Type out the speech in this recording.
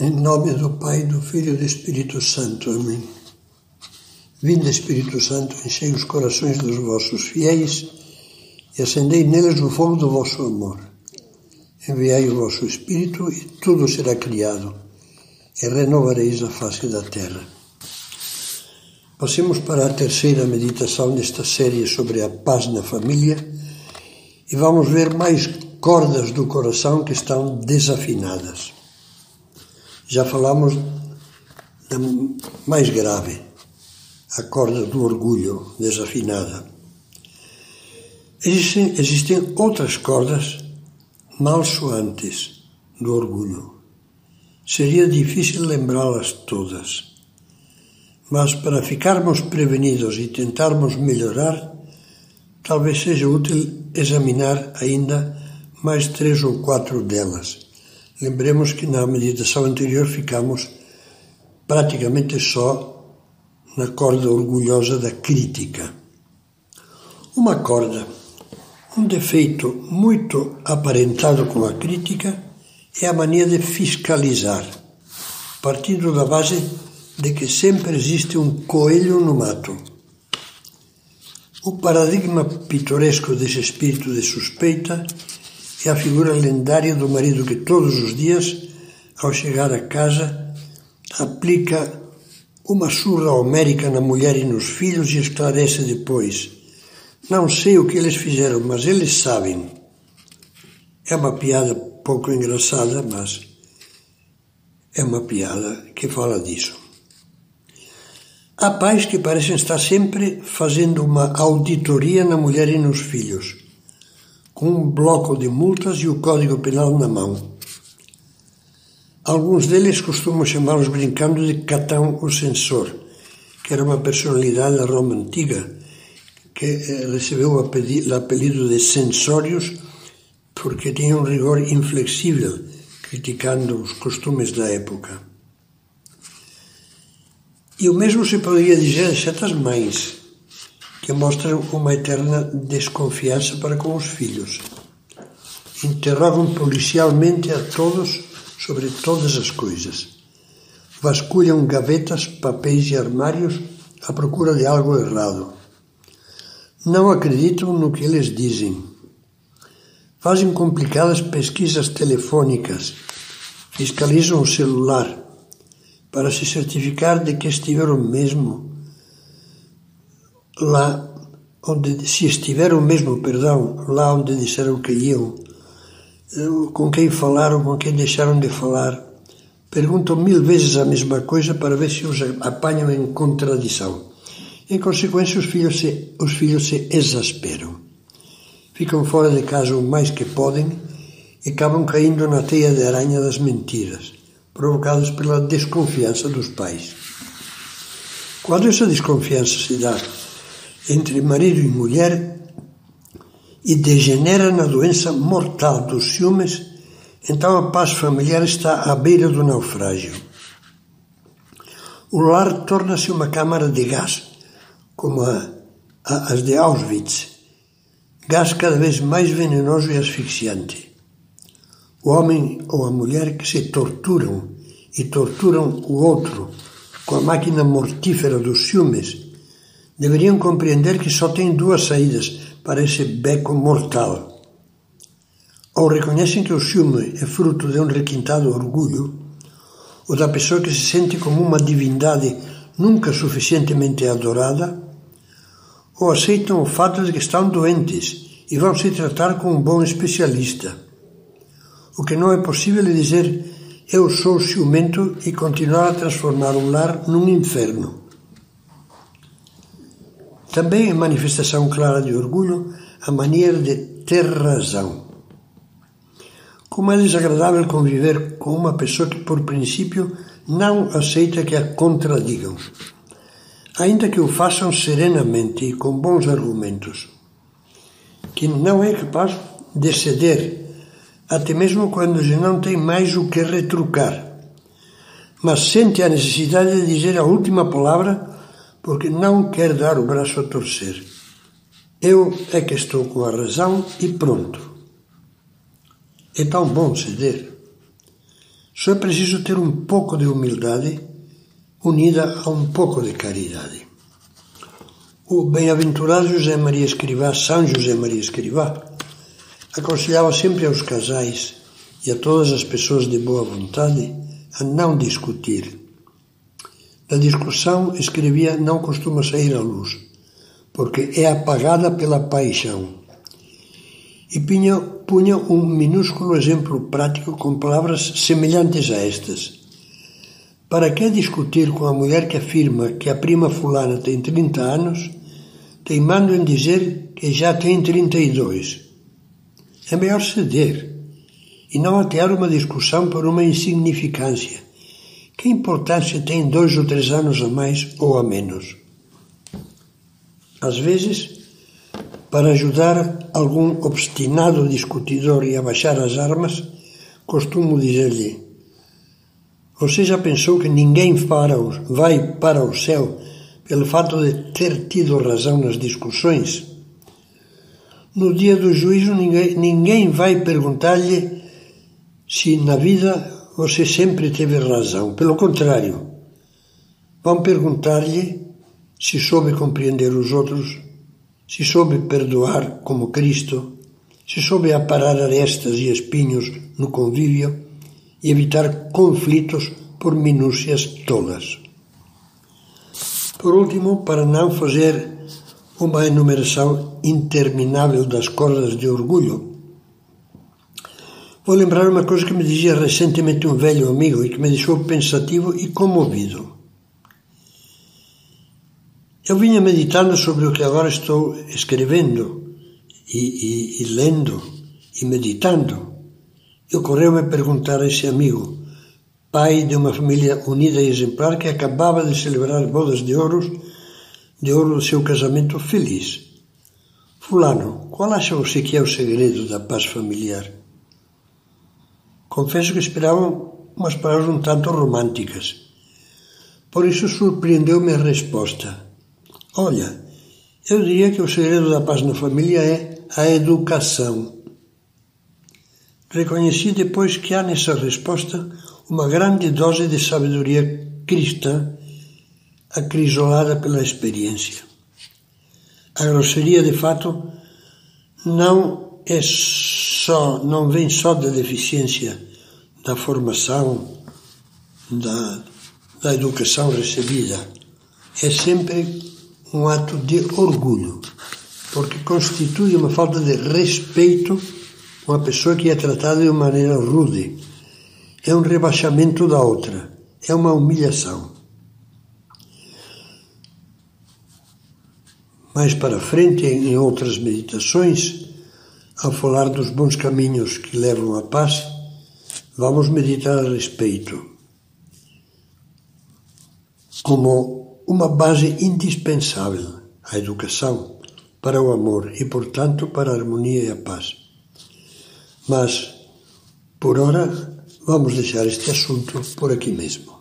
Em nome do Pai, do Filho e do Espírito Santo. Amém. Vinde, Espírito Santo, enchei os corações dos vossos fiéis e acendei neles o fogo do vosso amor. Enviai o vosso Espírito e tudo será criado e renovareis a face da terra. Passemos para a terceira meditação desta série sobre a paz na família e vamos ver mais cordas do coração que estão desafinadas. Já falamos da mais grave, a corda do orgulho desafinada. Existem, existem outras cordas mal soantes do orgulho. Seria difícil lembrá-las todas. Mas para ficarmos prevenidos e tentarmos melhorar, talvez seja útil examinar ainda mais três ou quatro delas Lembremos que na meditação anterior ficamos praticamente só na corda orgulhosa da crítica. Uma corda, um defeito muito aparentado com a crítica é a mania de fiscalizar, partindo da base de que sempre existe um coelho no mato. O paradigma pitoresco desse espírito de suspeita é a figura lendária do marido que todos os dias, ao chegar a casa, aplica uma surra homérica na mulher e nos filhos e esclarece depois: Não sei o que eles fizeram, mas eles sabem. É uma piada pouco engraçada, mas é uma piada que fala disso. Há pais que parecem estar sempre fazendo uma auditoria na mulher e nos filhos com um bloco de multas e o Código Penal na mão. Alguns deles costumam chamá-los brincando de Catão o Censor, que era uma personalidade da Roma antiga que eh, recebeu o apelido de Censórios porque tinha um rigor inflexível, criticando os costumes da época. E o mesmo se poderia dizer de certas mães, que mostram uma eterna desconfiança para com os filhos. Interrogam policialmente a todos sobre todas as coisas. Vasculham gavetas, papéis e armários à procura de algo errado. Não acreditam no que eles dizem. Fazem complicadas pesquisas telefônicas. Fiscalizam o celular para se certificar de que estiveram mesmo lá onde, se estiveram mesmo, perdão, lá onde disseram que iam, com quem falaram, com quem deixaram de falar, perguntam mil vezes a mesma coisa para ver se os apanham em contradição. Em consequência, os filhos se, os filhos se exasperam. Ficam fora de casa o mais que podem e acabam caindo na teia de aranha das mentiras, provocadas pela desconfiança dos pais. Quando essa desconfiança se dá entre marido e mulher e degenera na doença mortal dos ciúmes, então a paz familiar está à beira do naufrágio. O lar torna-se uma câmara de gás, como a, a, as de Auschwitz, gás cada vez mais venenoso e asfixiante. O homem ou a mulher que se torturam e torturam o outro com a máquina mortífera dos ciúmes deveriam compreender que só tem duas saídas para esse beco mortal. Ou reconhecem que o ciúme é fruto de um requintado orgulho, ou da pessoa que se sente como uma divindade nunca suficientemente adorada, ou aceitam o fato de que estão doentes e vão se tratar com um bom especialista. O que não é possível é dizer eu sou ciumento e continuar a transformar um lar num inferno. Também é manifestação clara de orgulho a maneira de ter razão. Como é desagradável conviver com uma pessoa que, por princípio, não aceita que a contradigam, ainda que o façam serenamente e com bons argumentos, que não é capaz de ceder, até mesmo quando já não tem mais o que retrucar, mas sente a necessidade de dizer a última palavra porque não quer dar o braço a torcer. Eu é que estou com a razão e pronto. É tão bom ceder. Só é preciso ter um pouco de humildade unida a um pouco de caridade. O bem-aventurado José Maria Escrivá, São José Maria Escrivá, aconselhava sempre aos casais e a todas as pessoas de boa vontade a não discutir. Da discussão, escrevia, não costuma sair à luz, porque é apagada pela paixão. E punha, punha um minúsculo exemplo prático com palavras semelhantes a estas. Para que discutir com a mulher que afirma que a prima fulana tem 30 anos, teimando em dizer que já tem 32? É melhor ceder e não atear uma discussão por uma insignificância. Que importância tem dois ou três anos a mais ou a menos? Às vezes, para ajudar algum obstinado discutidor e abaixar as armas, costumo dizer-lhe: você já pensou que ninguém vai para o céu pelo fato de ter tido razão nas discussões? No dia do juízo, ninguém, ninguém vai perguntar-lhe se na vida você sempre teve razão. Pelo contrário, vão perguntar-lhe se soube compreender os outros, se soube perdoar como Cristo, se soube aparar arestas e espinhos no convívio e evitar conflitos por minúcias tolas. Por último, para não fazer uma enumeração interminável das cordas de orgulho, vou lembrar uma coisa que me dizia recentemente um velho amigo e que me deixou pensativo e comovido. Eu vinha meditando sobre o que agora estou escrevendo e, e, e lendo e meditando e ocorreu-me perguntar a esse amigo, pai de uma família unida e exemplar que acabava de celebrar bodas de ouro, de ouro do seu casamento feliz. Fulano, qual acha você que é o segredo da paz familiar? Confesso que esperavam umas palavras um tanto românticas. Por isso surpreendeu-me a resposta. Olha, eu diria que o segredo da paz na família é a educação. Reconheci depois que há nessa resposta uma grande dose de sabedoria cristã acrisolada pela experiência. A grosseria, de fato, não é só, não vem só da deficiência da formação, da, da educação recebida. É sempre um ato de orgulho, porque constitui uma falta de respeito uma pessoa que é tratada de maneira rude. É um rebaixamento da outra, é uma humilhação. Mais para frente, em outras meditações, ao falar dos bons caminhos que levam à paz, vamos meditar a respeito como uma base indispensável à educação, para o amor e, portanto, para a harmonia e a paz. Mas, por ora, vamos deixar este assunto por aqui mesmo.